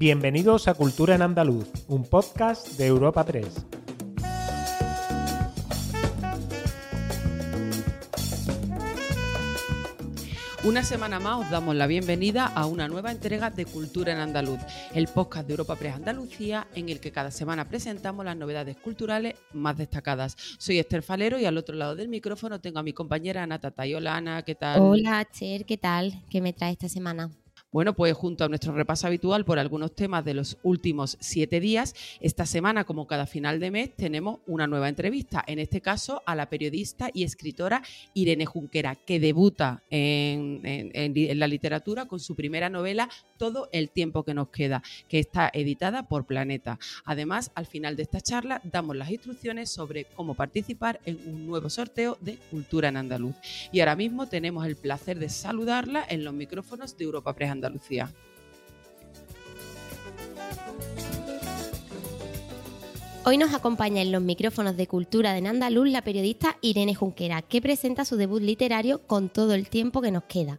Bienvenidos a Cultura en Andaluz, un podcast de Europa 3. Una semana más os damos la bienvenida a una nueva entrega de Cultura en Andaluz, el podcast de Europa Press Andalucía en el que cada semana presentamos las novedades culturales más destacadas. Soy Esther Falero y al otro lado del micrófono tengo a mi compañera Ana Tatay. Hola Ana, ¿qué tal? Hola Esther, ¿qué tal? ¿Qué me trae esta semana? Bueno, pues junto a nuestro repaso habitual por algunos temas de los últimos siete días, esta semana, como cada final de mes, tenemos una nueva entrevista. En este caso, a la periodista y escritora Irene Junquera, que debuta en, en la literatura con su primera novela, Todo el tiempo que nos queda, que está editada por Planeta. Además, al final de esta charla, damos las instrucciones sobre cómo participar en un nuevo sorteo de Cultura en Andaluz. Y ahora mismo tenemos el placer de saludarla en los micrófonos de Europa Press Andalucía. Hoy nos acompaña en los micrófonos de Cultura de Andaluz la periodista Irene Junquera, que presenta su debut literario con todo el tiempo que nos queda.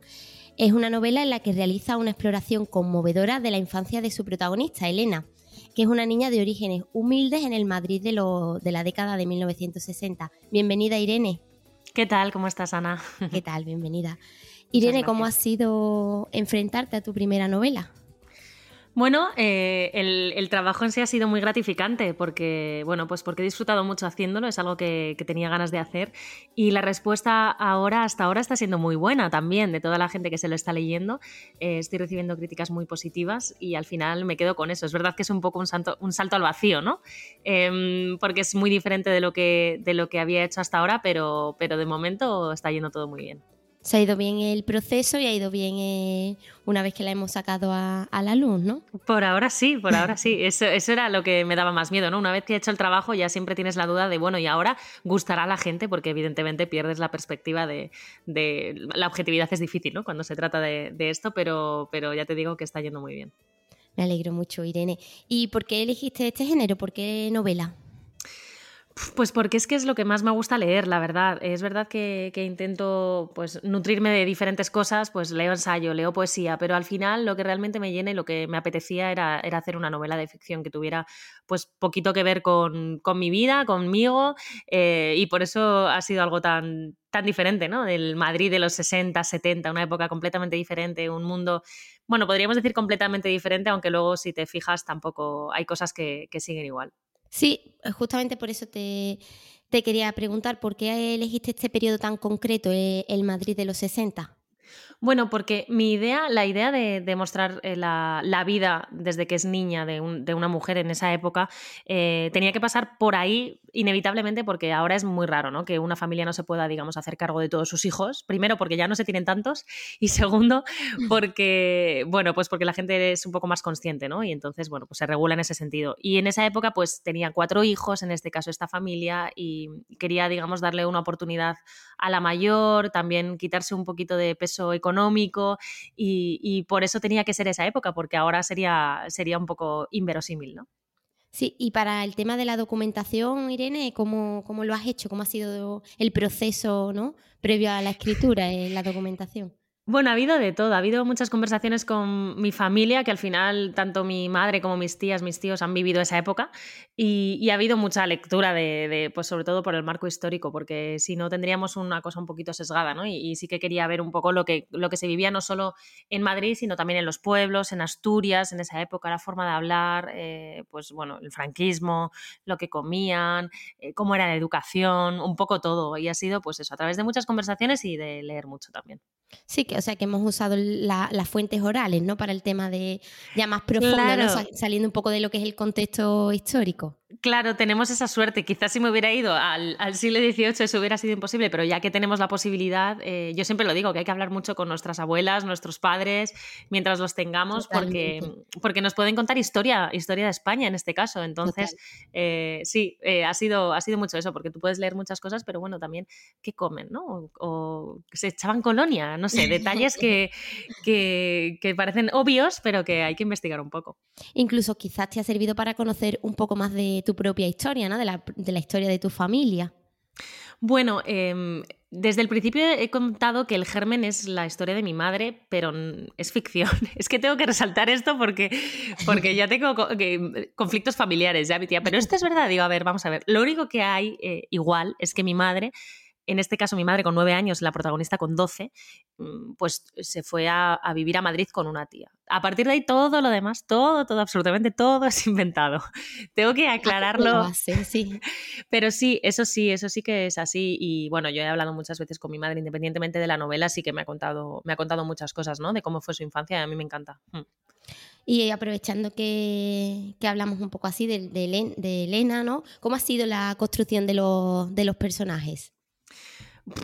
Es una novela en la que realiza una exploración conmovedora de la infancia de su protagonista, Elena, que es una niña de orígenes humildes en el Madrid de, de la década de 1960. Bienvenida, Irene. ¿Qué tal? ¿Cómo estás, Ana? ¿Qué tal? Bienvenida. Irene, ¿cómo ha sido enfrentarte a tu primera novela? Bueno, eh, el, trabajo en sí ha sido muy gratificante porque, bueno, pues porque he disfrutado mucho haciéndolo, es algo que, tenía ganas de hacer y la respuesta ahora, hasta ahora, está siendo muy buena también de toda la gente que se lo está leyendo. Eh, estoy recibiendo críticas muy positivas y al final me quedo con eso. Es verdad que es un poco un, un salto al vacío, ¿no? Em, porque es muy diferente de lo que, de lo que había hecho hasta ahora, pero, pero de momento está yendo todo muy bien se ha ido bien el proceso y ha ido bien eh, una vez que la hemos sacado a, la luz, ¿no? Por ahora sí, por ahora sí. Eso, era lo que me daba más miedo, ¿no? Una vez que he hecho el trabajo ya siempre tienes la duda de, bueno, y ahora gustará a la gente porque evidentemente pierdes la perspectiva de, la objetividad es difícil, ¿no? Cuando se trata de, esto, pero, pero ya te digo que está yendo muy bien. Me alegro mucho, Irene. ¿Y por qué elegiste este género? ¿Por qué novela? Pues porque es que es lo que más me gusta leer, la verdad. Es verdad que, intento pues, nutrirme de diferentes cosas, pues leo ensayo, leo poesía, pero al final lo que realmente me llena y lo que me apetecía era, hacer una novela de ficción que tuviera pues poquito que ver con, mi vida, conmigo, eh, y por eso ha sido algo tan, tan diferente, ¿no? Del Madrid de los 60, 70, una época completamente diferente, un mundo, bueno, podríamos decir completamente diferente, aunque luego si te fijas tampoco hay cosas que siguen igual. Sí, justamente por eso te, quería preguntar, ¿por qué elegiste este periodo tan concreto, eh, el Madrid de los 60? Bueno, porque mi idea, la idea de, mostrar eh, la, vida desde que es niña de, una mujer en esa época, eh, tenía que pasar por ahí inevitablemente porque ahora es muy raro, ¿no? Que una familia no se pueda, digamos, hacer cargo de todos sus hijos. Primero, porque ya no se tienen tantos. Y segundo, porque, bueno, pues porque la gente es un poco más consciente, ¿no? Y entonces, bueno, pues se regula en ese sentido. Y en esa época, pues tenía cuatro hijos, en este caso esta familia, y quería, digamos, darle una oportunidad a la mayor, también quitarse un poquito de peso económico y, por eso tenía que ser esa época, porque ahora sería, sería un poco inverosímil, ¿no? Sí, y para el tema de la documentación, Irene, ¿cómo, ¿cómo, lo has hecho? ¿Cómo ha sido el proceso ¿no? previo a la escritura en la documentación? Bueno, ha habido de todo. Ha habido muchas conversaciones con mi familia, que al final tanto mi madre como mis tías, mis tíos han vivido esa época. Y, ha habido mucha lectura de, pues sobre todo por el marco histórico, porque si no tendríamos una cosa un poquito sesgada, ¿no? Y, sí que quería ver un poco lo que, lo que se vivía no solo en Madrid, sino también en los pueblos, en Asturias, en esa época, la forma de hablar, eh, pues bueno, el franquismo, lo que comían, eh, cómo era la educación, un poco todo. Y ha sido, pues eso, a través de muchas conversaciones y de leer mucho también. Sí, que, o sea que hemos usado las fuentes orales, ¿no? Para el tema de ya más profundo, saliendo un poco de lo que es el contexto histórico. Claro, tenemos esa suerte. Quizás si me hubiera ido al, siglo XVIII eso hubiera sido imposible, pero ya que tenemos la posibilidad, eh, yo siempre lo digo, que hay que hablar mucho con nuestras abuelas, nuestros padres, mientras los tengamos, porque, porque nos pueden contar historia, historia de España en este caso. Entonces, eh, sí, eh, ha, sido, ha sido mucho eso, porque tú puedes leer muchas cosas, pero bueno, también qué comen, ¿no? O, se echaban colonia, no sé, detalles que, que, que parecen obvios, pero que hay que investigar un poco. Incluso quizás te ha servido para conocer un poco más de tu propia historia, ¿no? De la, de la historia de tu familia. Bueno, em, desde el principio he contado que el germen es la historia de mi madre, pero es ficción. Es que tengo que resaltar esto porque, porque ya tengo conflictos familiares, ya mi tía. Pero esto es verdad, digo, a ver, vamos a ver. Lo único que hay eh, igual es que mi madre en este caso mi madre con nueve años, la protagonista con doce, mm, pues se fue a, vivir a Madrid con una tía. A partir de ahí todo lo demás, todo, todo, absolutamente todo es inventado. Tengo que aclararlo. sí. Pero sí, eso sí, eso sí que es así. Y bueno, yo he hablado muchas veces con mi madre, independientemente de la novela, sí que me ha contado, me ha contado muchas cosas, ¿no? De cómo fue su infancia y a mí me encanta. Mm. Y aprovechando que, hablamos un poco así de, de, Elena, ¿no? ¿Cómo ha sido la construcción de los, de los personajes?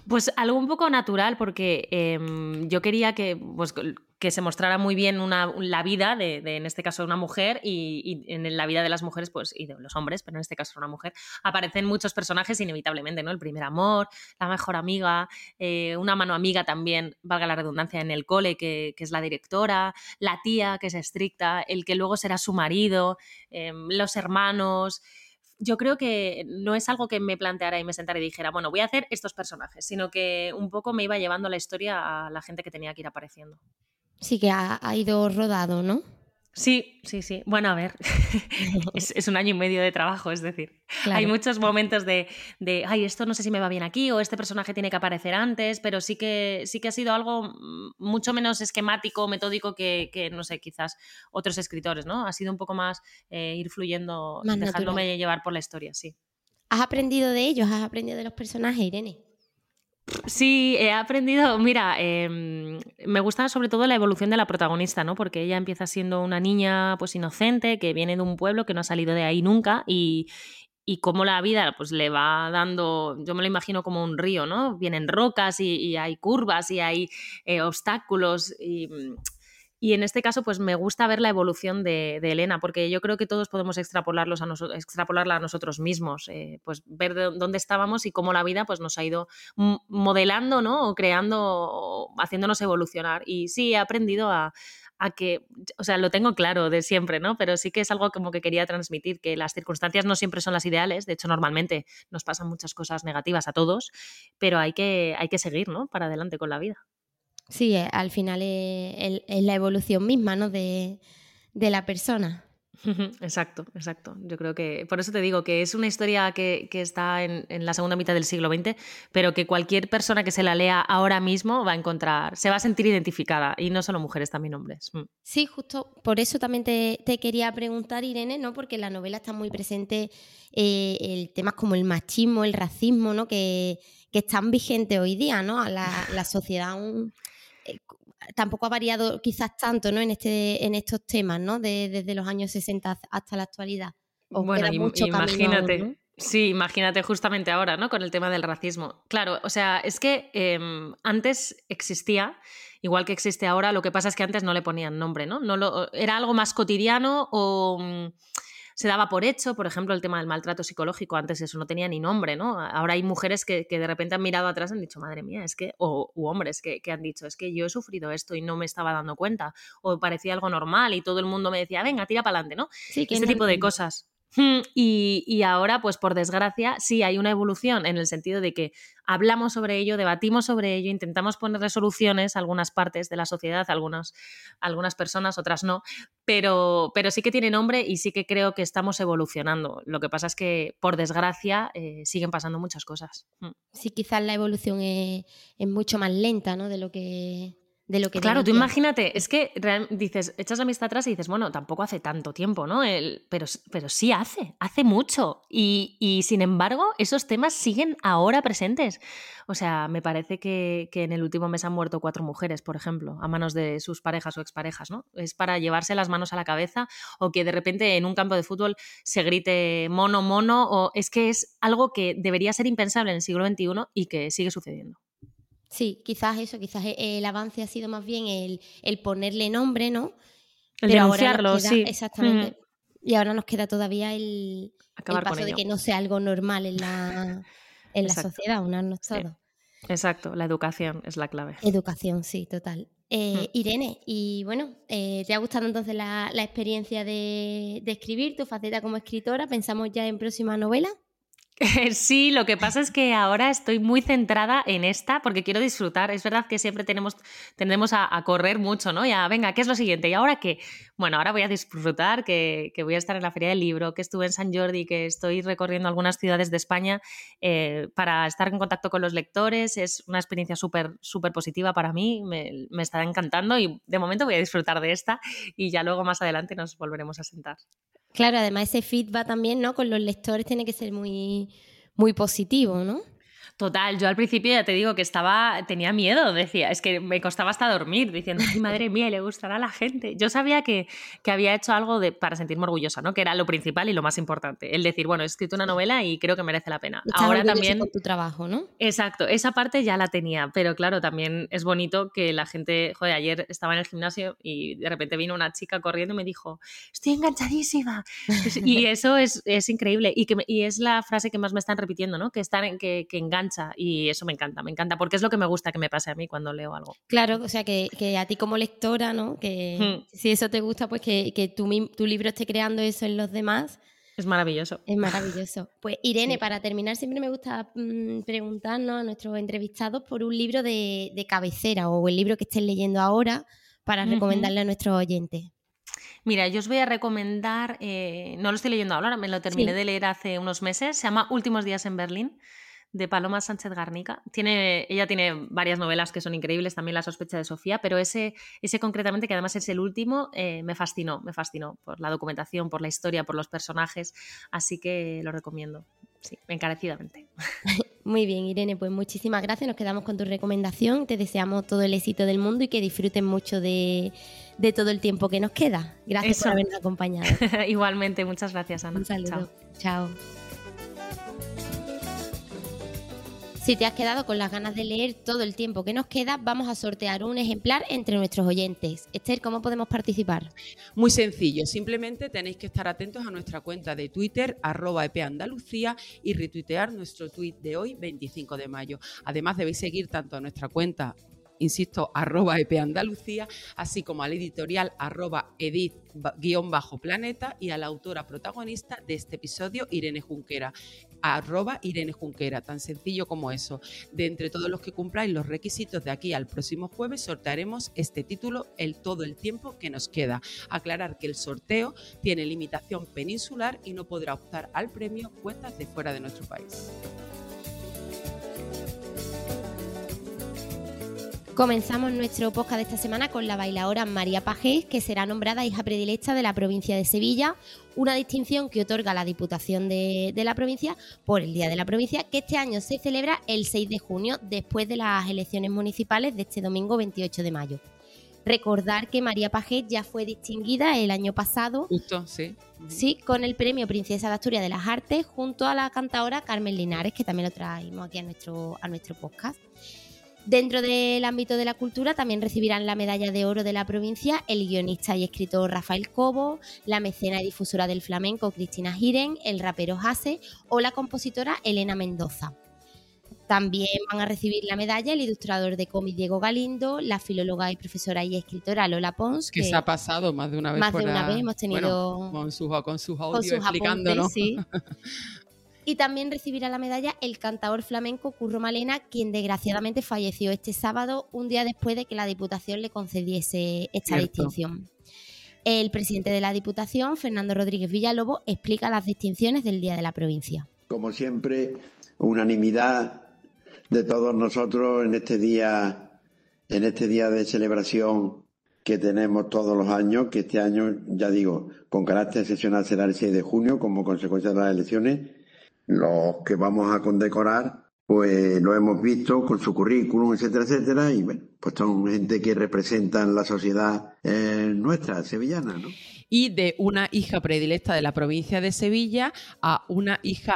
Pues algo un poco natural, porque em, yo quería que, pues, que se mostrara muy bien una, la vida de, en este caso, de una mujer y, en la vida de las mujeres, pues, y de los hombres, pero en este caso una mujer, aparecen muchos personajes inevitablemente, ¿no? El primer amor, la mejor amiga, eh, una mano amiga también, valga la redundancia, en el cole, que, que, es la directora, la tía, que es estricta, el que luego será su marido, em, los hermanos yo creo que no es algo que me planteara y me sentara y dijera, bueno, voy a hacer estos personajes, sino que un poco me iba llevando la historia a la gente que tenía que ir apareciendo. Sí, que ha, ha ido rodado, ¿no? Sí, sí, sí. Bueno, a ver, es, un año y medio de trabajo, es decir, hay muchos momentos de, de, ay, esto no sé si me va bien aquí o este personaje tiene que aparecer antes, pero sí que, sí que ha sido algo mm, mucho menos esquemático, metódico que, no sé, quizás otros escritores, ¿no? Ha sido un poco más eh, ir fluyendo, dejándome llevar por la historia, sí. ¿Has aprendido de ellos? ¿Has aprendido de los personajes, Irene? Sí, he aprendido, mira, em, me gusta sobre todo la evolución de la protagonista, ¿no? Porque ella empieza siendo una niña pues inocente, que viene de un pueblo que no ha salido de ahí nunca y, y cómo la vida pues le va dando, yo me lo imagino como un río, ¿no? Vienen rocas y, hay curvas y hay eh, obstáculos y y en este caso, pues me gusta ver la evolución de, Elena, porque yo creo que todos podemos extrapolarlos a extrapolarla a nosotros mismos, eh, pues ver dónde estábamos y cómo la vida pues, nos ha ido modelando, ¿no? O creando, haciéndonos evolucionar. Y sí, he aprendido a, a que, o sea, lo tengo claro de siempre, ¿no? Pero sí que es algo como que quería transmitir, que las circunstancias no siempre son las ideales, de hecho normalmente nos pasan muchas cosas negativas a todos, pero hay que, hay que seguir, ¿no? Para adelante con la vida. Sí, eh, al final es, la evolución misma ¿no? de, la persona. Exacto, exacto. Yo creo que por eso te digo que es una historia que, está en, la segunda mitad del siglo XX, pero que cualquier persona que se la lea ahora mismo va a encontrar, se va a sentir identificada, y no solo mujeres, también hombres. Mm. Sí, justo por eso también te, quería preguntar, Irene, ¿no? Porque en la novela está muy presente eh, el temas como el machismo, el racismo, ¿no? Que, que están vigentes hoy día, ¿no? La, la sociedad aún eh, tampoco ha variado quizás tanto ¿no? en, este, en estos temas, ¿no? desde los años 60 hasta la actualidad. bueno, imagínate. Sí, imagínate justamente ahora, ¿no? Con el tema del racismo. Claro, o sea, es que em, antes existía, igual que existe ahora, lo que pasa es que antes no le ponían nombre, ¿no? no lo, era algo más cotidiano o mm, se daba por hecho, por ejemplo, el tema del maltrato psicológico, antes eso no tenía ni nombre, ¿no? Ahora hay mujeres que, de repente han mirado atrás y han dicho, madre mía, es que, o u hombres que, han dicho, es que yo he sufrido esto y no me estaba dando cuenta, o parecía algo normal y todo el mundo me decía, venga, tira para adelante, ¿no? Sí, este tipo de cosas. Hmm, y, ahora, pues por desgracia, sí hay una evolución en el sentido de que hablamos sobre ello, debatimos sobre ello, intentamos poner resoluciones a algunas partes de la sociedad, algunas, algunas personas, otras no, pero, pero sí que tiene nombre y sí que creo que estamos evolucionando. Lo que pasa es que, por desgracia, eh, siguen pasando muchas cosas. Hmm. Sí, quizás la evolución es, es mucho más lenta ¿no? de lo que lo que Claro, tú imagínate, es que dices, echas la vista atrás y dices, bueno, tampoco hace tanto tiempo, ¿no? El, pero, pero sí hace, hace mucho. Y, sin embargo, esos temas siguen ahora presentes. O sea, me parece que, en el último mes han muerto cuatro mujeres, por ejemplo, a manos de sus parejas o exparejas, ¿no? Es para llevarse las manos a la cabeza o que de repente en un campo de fútbol se grite mono, mono, o es que es algo que debería ser impensable en el siglo XXI y que sigue sucediendo. Sí, quizás eso, quizás e, el avance ha sido más bien el, ponerle nombre, ¿no? El denunciarlo, sí. Exactamente. Y ahora nos queda todavía el, paso de que no sea algo normal en la, en la sociedad, unarnos todos. Exacto, la educación es la clave. Educación, sí, total. Eh, Irene, y bueno, eh, ¿te ha gustado entonces la, experiencia de, de, escribir, tu faceta como escritora? ¿Pensamos ya en próxima novela? Sí, lo que pasa es que ahora estoy muy centrada en esta porque quiero disfrutar. Es verdad que siempre tenemos, tendemos a, correr mucho, ¿no? Ya, venga, ¿qué es lo siguiente? ¿Y ahora qué? Bueno, ahora voy a disfrutar, que, voy a estar en la Feria del Libro, que estuve en San Jordi, que estoy recorriendo algunas ciudades de España eh, para estar en contacto con los lectores. Es una experiencia súper, súper positiva para mí, me, me está encantando y de momento voy a disfrutar de esta y ya luego más adelante nos volveremos a sentar. Claro, además ese feedback también, ¿no? Con los lectores tiene que ser muy, muy positivo, ¿no? Total, yo al principio ya te digo que estaba, tenía miedo, decía, es que me costaba hasta dormir, diciendo, ay, madre mía, le gustará a la gente. Yo sabía que, que había hecho algo de, para sentirme orgullosa, ¿no? Que era lo principal y lo más importante. El decir, bueno, he escrito una novela y creo que merece la pena. Ahora también. Con tu trabajo, ¿no? Exacto, esa parte ya la tenía, pero claro, también es bonito que la gente, joder, ayer estaba en el gimnasio y de repente vino una chica corriendo y me dijo, estoy enganchadísima. y eso es, es increíble y, que, y es la frase que más me están repitiendo, ¿no? Que, están, que, que engancha y eso me encanta, me encanta porque es lo que me gusta que me pase a mí cuando leo algo. Claro, o sea, que, a ti como lectora, ¿no? Que hmm. si eso te gusta, pues que, que tu, tu libro esté creando eso en los demás. Es maravilloso. Es maravilloso. Pues Irene, para terminar, siempre me gusta mm, preguntarnos a nuestros entrevistados por un libro de, cabecera o el libro que estén leyendo ahora para recomendarle a nuestros oyentes. Mira, yo os voy a recomendar, eh, no lo estoy leyendo ahora, me lo terminé de leer hace unos meses, se llama Últimos días en Berlín de Paloma Sánchez Garnica. Tiene, ella tiene varias novelas que son increíbles, también La sospecha de Sofía, pero ese, ese concretamente, que además es el último, eh, me fascinó, me fascinó por la documentación, por la historia, por los personajes, así que lo recomiendo, sí, encarecidamente. Muy bien, Irene, pues muchísimas gracias, nos quedamos con tu recomendación, te deseamos todo el éxito del mundo y que disfruten mucho de, todo el tiempo que nos queda. Gracias por habernos acompañado. Igualmente, muchas gracias, Ana. Un saludo. Chao. Si te has quedado con las ganas de leer todo el tiempo que nos queda, vamos a sortear un ejemplar entre nuestros oyentes. Esther, ¿cómo podemos participar? Muy sencillo, simplemente tenéis que estar atentos a nuestra cuenta de Twitter, arroba epandalucía, y retuitear nuestro tweet de hoy, 25 de mayo. Además, debéis seguir tanto a nuestra cuenta insisto, arroba EP Andalucía, así como al editorial arroba edit-planeta y a la autora protagonista de este episodio, Irene Junquera, arroba Irene Junquera, tan sencillo como eso. De entre todos los que cumpláis los requisitos de aquí al próximo jueves, sortearemos este título el todo el tiempo que nos queda. Aclarar que el sorteo tiene limitación peninsular y no podrá optar al premio cuentas de fuera de nuestro país. Comenzamos nuestro podcast de esta semana con la bailadora María Pajés, que será nombrada hija predilecta de la provincia de Sevilla, una distinción que otorga la Diputación de, la provincia por el Día de la Provincia, que este año se celebra el 6 de junio, después de las elecciones municipales de este domingo 28 de mayo. Recordar que María Pajés ya fue distinguida el año pasado. Justo, sí. Sí, con el premio Princesa de Asturias de las Artes, junto a la cantadora Carmen Linares, que también lo traímos aquí a nuestro, a nuestro podcast. Dentro del ámbito de la cultura también recibirán la medalla de oro de la provincia el guionista y escritor Rafael Cobo, la mecena y difusora del flamenco Cristina Giren, el rapero Hase o la compositora Elena Mendoza. También van a recibir la medalla el ilustrador de cómic Diego Galindo, la filóloga y profesora y escritora Lola Pons. Que, se ha pasado más de una vez. Más de una vez hemos tenido. con, sus, con sus audios explicándonos. sí. Y también recibirá la medalla el cantador flamenco Curro Malena, quien desgraciadamente falleció este sábado, un día después de que la Diputación le concediese esta distinción. El presidente de la Diputación, Fernando Rodríguez Villalobo, explica las distinciones del Día de la Provincia. Como siempre, unanimidad de todos nosotros en este día, en este día de celebración que tenemos todos los años, que este año, ya digo, con carácter excepcional será el 6 de junio como consecuencia de las elecciones los que vamos a condecorar, pues lo hemos visto con su currículum, etcétera, etcétera, y bueno, pues son gente que representan la sociedad eh, nuestra, sevillana, ¿no? Y de una hija predilecta de la provincia de Sevilla a una hija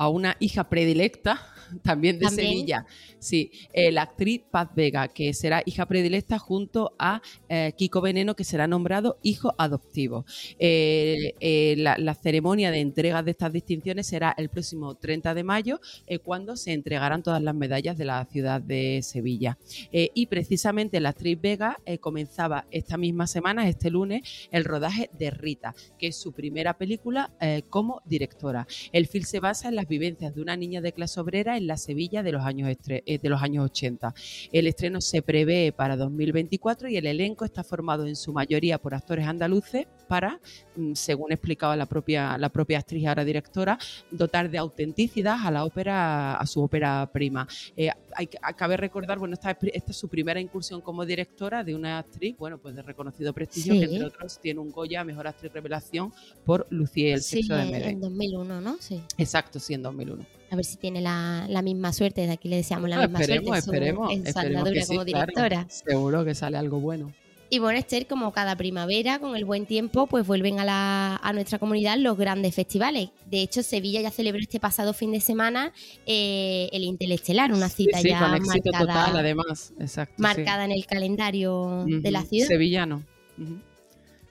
a una hija predilecta también de Sevilla. Sí, eh, la actriz Paz Vega, que será hija predilecta junto a eh, Kiko Veneno, que será nombrado hijo adoptivo. Eh, la, ceremonia de entrega de estas distinciones será el próximo 30 de mayo, cuando se entregarán todas las medallas de la ciudad de Sevilla. y precisamente la actriz Vega comenzaba esta misma semana, este lunes, el rodaje de Rita, que es su primera película como directora. El film se basa en las vivencias de una niña de clase obrera en la Sevilla de los años, eh, de los años 80. El estreno se prevé para 2024 y el elenco está formado en su mayoría por actores andaluces para, mm, según explicaba la propia, la propia actriz y ahora directora, dotar de autenticidad a la ópera, a su ópera prima. Eh, hay, cabe recordar, bueno, esta, esta, es su primera incursión como directora de una actriz, bueno, pues de reconocido prestigio, que entre otros tiene un Goya Mejor Actriz Revelación por Lucía y el sexo de Medellín. en 2001, ¿no? Sí. Exacto, sí, en 2001. A ver si tiene la, misma suerte, de aquí le deseamos la ah, misma suerte. Esperemos, en esperemos. como directora. Seguro que sale algo bueno. Y bueno, Esther, como cada primavera, con el buen tiempo, pues vuelven a, la, a nuestra comunidad los grandes festivales. De hecho, Sevilla ya celebró este pasado fin de semana eh, el Intelestelar, una cita ya marcada, además. marcada en el calendario de la ciudad. Sevillano.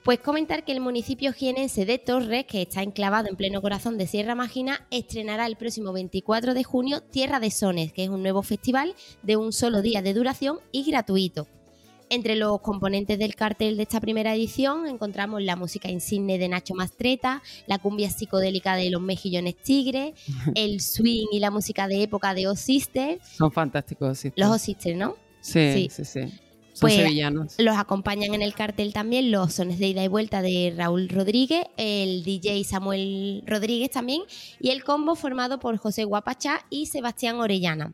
Pues comentar que el municipio jienense de Torres, que está enclavado en pleno corazón de Sierra Mágina, estrenará el próximo 24 de junio Tierra de Sones, que es un nuevo festival de un solo día de duración y gratuito. Entre los componentes del cartel de esta primera edición encontramos la música insigne de Nacho Mastreta, la cumbia psicodélica de los mejillones tigres, el swing y la música de época de Osister. Son fantásticos Los Osister, ¿no? Sí, sí, sí. Pues, sevillanos. Los acompañan en el cartel también los sones de ida y vuelta de Raúl Rodríguez, el DJ Samuel Rodríguez también y el combo formado por José Guapachá y Sebastián Orellana.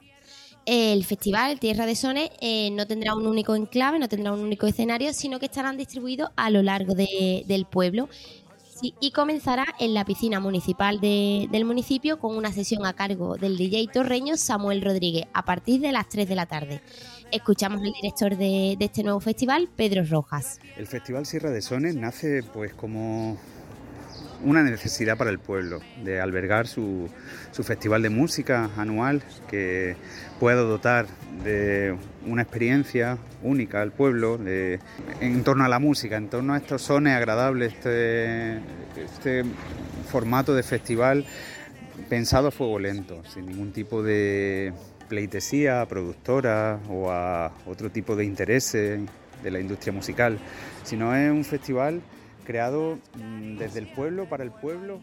El festival Tierra de Sones eh, no tendrá un único enclave, no tendrá un único escenario, sino que estarán distribuidos a lo largo del pueblo. y comenzará en la piscina municipal del municipio con una sesión a cargo del DJ torreño Samuel Rodríguez a partir de las 3 de la tarde. Escuchamos al director de, este nuevo festival, Pedro Rojas. El Festival Sierra de Sones nace pues como una necesidad para el pueblo de albergar su, festival de música anual que pueda dotar de una experiencia única al pueblo en torno a la música, en torno a estos sones agradables, este, este formato de festival pensado a fuego lento, sin ningún tipo de pleitesía a productora o a otro tipo de intereses de la industria musical, sino es un festival creado mm, desde el pueblo, para el pueblo.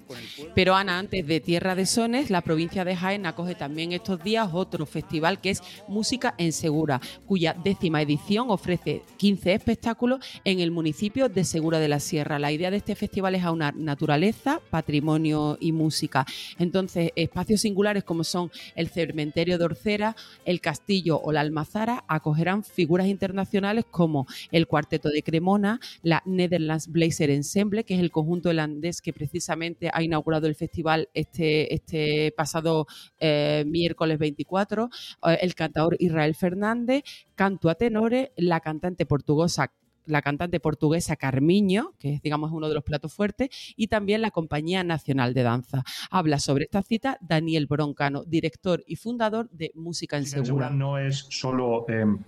Pero Ana, antes de Tierra de Sones, la provincia de Jaén acoge también estos días otro festival que es Música en Segura, cuya décima edición ofrece 15 espectáculos en el municipio de Segura de la Sierra. La idea de este festival es aunar naturaleza, patrimonio y música. Entonces, espacios singulares como son el cementerio de Orcera, el castillo o la Almazara acogerán figuras internacionales como el Cuarteto de Cremona, la Netherlands Blazer Ensemble, que es el conjunto holandés que precisamente ha inaugurado el festival este, este pasado eh, miércoles 24, eh, el cantador Israel Fernández, canto a tenores, la cantante portuguesa la cantante portuguesa Carmiño, que es digamos uno de los platos fuertes, y también la Compañía Nacional de Danza. Habla sobre esta cita Daniel Broncano, director y fundador de Música en Segura. No es solo em,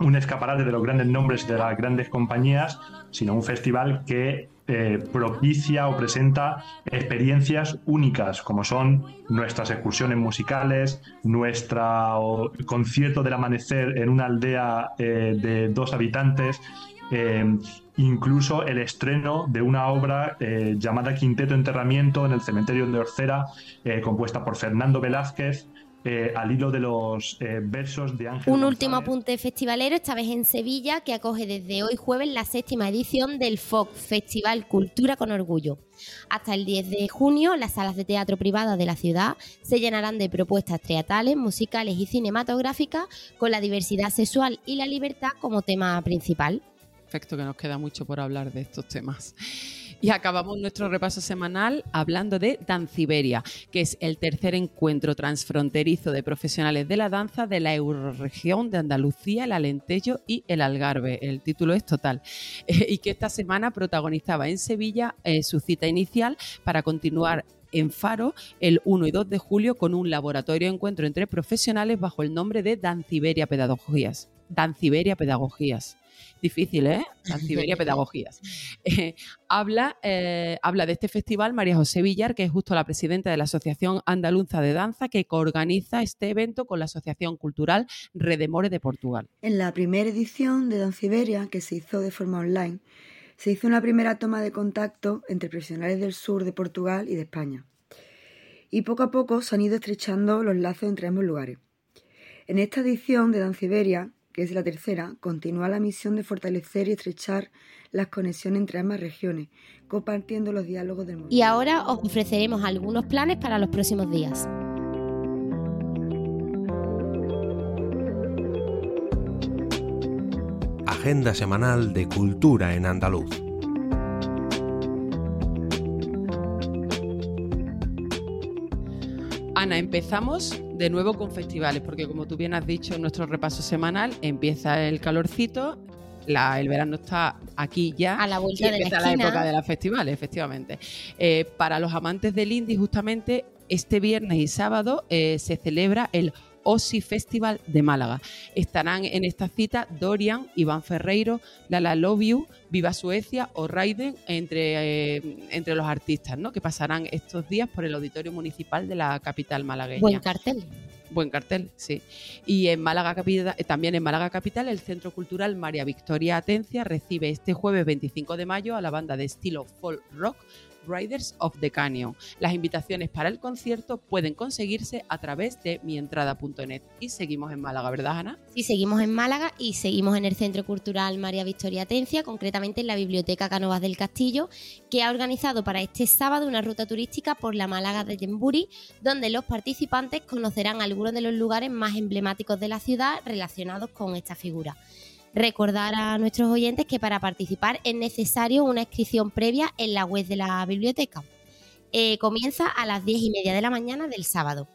un escaparate de los grandes nombres de las grandes compañías, sino un festival que eh, propicia o presenta experiencias únicas, como son nuestras excursiones musicales, nuestro concierto del amanecer en una aldea eh, de dos habitantes, eh, incluso el estreno de una obra llamada Quinteto Enterramiento en el cementerio de Orcera, compuesta por Fernando Velázquez, eh, al hilo de los eh, versos de Ángel. Un último apunte festivalero, esta vez en Sevilla, que acoge desde hoy jueves la séptima edición del FOC, Festival Cultura con Orgullo. Hasta el 10 de junio, las salas de teatro privadas de la ciudad se llenarán de propuestas teatrales, musicales y cinematográficas con la diversidad sexual y la libertad como tema principal. Perfecto, que nos queda mucho por hablar de estos temas. Y acabamos nuestro repaso semanal hablando de Danciberia, que es el tercer encuentro transfronterizo de profesionales de la danza de la eurorregión de Andalucía, el Alentejo y el Algarve. El título es total. y que esta semana protagonizaba en Sevilla eh, su cita inicial para continuar en Faro el 1 y 2 de julio con un laboratorio encuentro entre profesionales bajo el nombre de Danciberia Pedagogías. Danciberia Pedagogías difícil, ¿eh? Siberia Pedagogías. Eh, habla, eh, habla de este festival María José Villar, que es justo la presidenta de la Asociación Andaluza de Danza, que coorganiza este evento con la Asociación Cultural Redemore de Portugal. En la primera edición de Danciberia, que se hizo de forma online, se hizo una primera toma de contacto entre profesionales del sur de Portugal y de España. y poco a poco se han ido estrechando los lazos entre ambos lugares. En esta edición de Danciberia, que es la tercera, continúa la misión de fortalecer y estrechar las conexiones entre ambas regiones, compartiendo los diálogos del mundo. Y ahora os ofreceremos algunos planes para los próximos días. Agenda semanal de cultura en andaluz. Ana, empezamos de nuevo con festivales, porque como tú bien has dicho en nuestro repaso semanal, empieza el calorcito, la- el verano está aquí ya. A la vuelta y de la empieza la, esquina. época de los festivales, efectivamente. Eh, para los amantes del indie, justamente este viernes y sábado eh, se celebra el OSI Festival de Málaga. Estarán en esta cita Dorian, Iván Ferreiro, Lala Love You, Viva Suecia o Raiden entre, eh, entre los artistas ¿no? que pasarán estos días por el Auditorio Municipal de la capital malagueña. Buen cartel. Buen cartel, sí. Y en Málaga capital, también en Málaga capital, el Centro Cultural María Victoria Atencia recibe este jueves 25 de mayo a la banda de estilo folk rock Riders of the Canyon. Las invitaciones para el concierto pueden conseguirse a través de mientrada.net. Y seguimos en Málaga, ¿verdad, Ana? Sí, seguimos en Málaga y seguimos en el Centro Cultural María Victoria Atencia, concretamente en la Biblioteca Canovas del Castillo, que ha organizado para este sábado una ruta turística por la Málaga de Yemburi, donde los participantes conocerán algunos de los lugares más emblemáticos de la ciudad relacionados con esta figura. Recordar a nuestros oyentes que para participar es necesario una inscripción previa en la web de la biblioteca. Eh, comienza a las 10 y media de la mañana del sábado.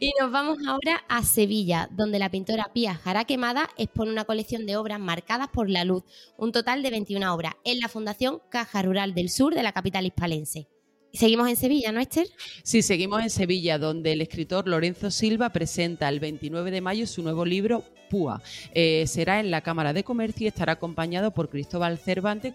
Y nos vamos ahora a Sevilla, donde la pintora Pía Jara Quemada expone una colección de obras marcadas por la luz, un total de 21 obras, en la Fundación Caja Rural del Sur de la capital hispalense. Seguimos en Sevilla, ¿no, Esther? Sí, seguimos en Sevilla, donde el escritor Lorenzo Silva presenta el 29 de mayo su nuevo libro Púa. Eh, será en la Cámara de Comercio y estará acompañado por Cristóbal Cervantes,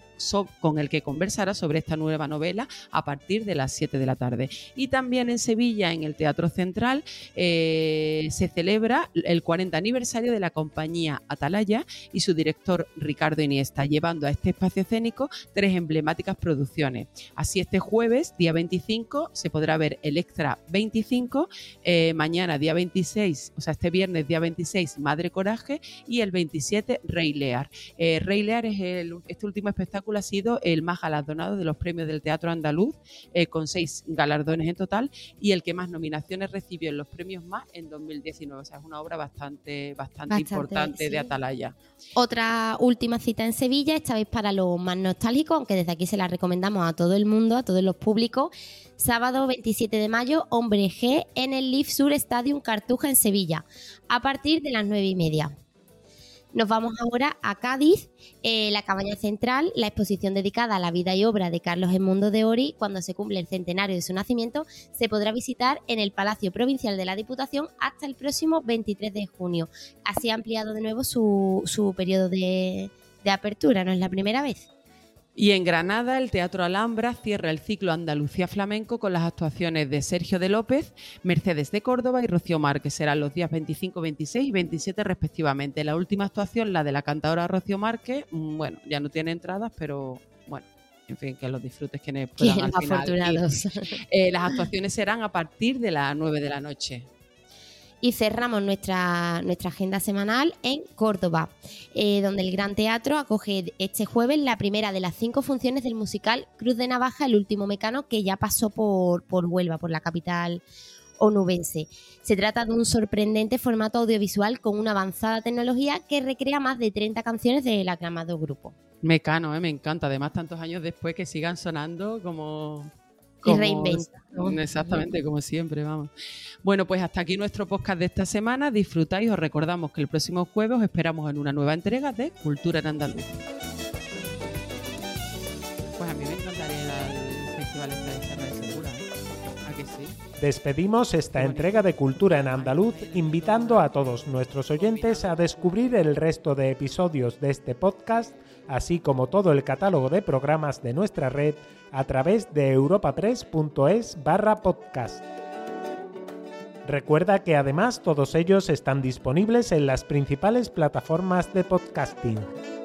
con el que conversará sobre esta nueva novela a partir de las 7 de la tarde. Y también en Sevilla, en el Teatro Central, eh, se celebra el 40 aniversario de la compañía Atalaya y su director Ricardo Iniesta, llevando a este espacio escénico tres emblemáticas producciones. Así este jueves, día 25, se podrá ver el Extra 25, eh, mañana día 26, o sea, este viernes día 26, Madre Coraje y el 27, Rey Lear. Eh, Rey Lear es el, este último espectáculo ha sido el más galardonado de los premios del teatro andaluz, eh, con seis galardones en total y el que más nominaciones recibió en los premios más en 2019. O sea, es una obra bastante, bastante, Bastante, importante sí. de Atalaya. Otra última cita en Sevilla, esta vez para los más nostálgicos, aunque desde aquí se la recomendamos a todo el mundo, a todos los públicos. Sábado 27 de mayo, Hombre G en el Leaf Sur Stadium Cartuja en Sevilla, a partir de las 9 y media. Nos vamos ahora a Cádiz, eh, la cabaña central, la exposición dedicada a la vida y obra de Carlos Edmundo de Ori, cuando se cumple el centenario de su nacimiento, se podrá visitar en el Palacio Provincial de la Diputación hasta el próximo 23 de junio. Así ha ampliado de nuevo su, su periodo de apertura, no es la primera vez. Y en Granada, el Teatro Alhambra cierra el ciclo Andalucía Flamenco con las actuaciones de Sergio de López, Mercedes de Córdoba y Rocío Mar, que serán los días 25, 26 y 27 respectivamente. La última actuación, la de la cantadora Rocío Márquez, mm, bueno, ya no tiene entradas, pero bueno, en fin, que los disfrutes quienes puedan al final. Eh, las actuaciones serán a partir de las 9 de la noche. Y cerramos nuestra, nuestra agenda semanal en Córdoba, eh, donde el Gran Teatro acoge este jueves la primera de las cinco funciones del musical Cruz de Navaja, el último mecano que ya pasó por, por Huelva, por la capital onubense. Se trata de un sorprendente formato audiovisual con una avanzada tecnología que recrea más de 30 canciones del aclamado grupo. Mecano, eh, me encanta. Además, tantos años después que sigan sonando como. Y reinventa, ¿no? Exactamente, como siempre, vamos. Bueno, pues hasta aquí nuestro podcast de esta semana. Disfrutáis, os recordamos que el próximo jueves os esperamos en una nueva entrega de Cultura en Andaluz. Pues a mí me encantaría ir al Festival de Serra de Segura, ¿eh? ¿A que sí? Despedimos esta entrega de Cultura en Andaluz invitando a todos nuestros oyentes a descubrir el resto de episodios de este podcast, así como todo el catálogo de programas de nuestra red a través de europapress.es barra podcast. Recuerda que además todos ellos están disponibles en las principales plataformas de podcasting.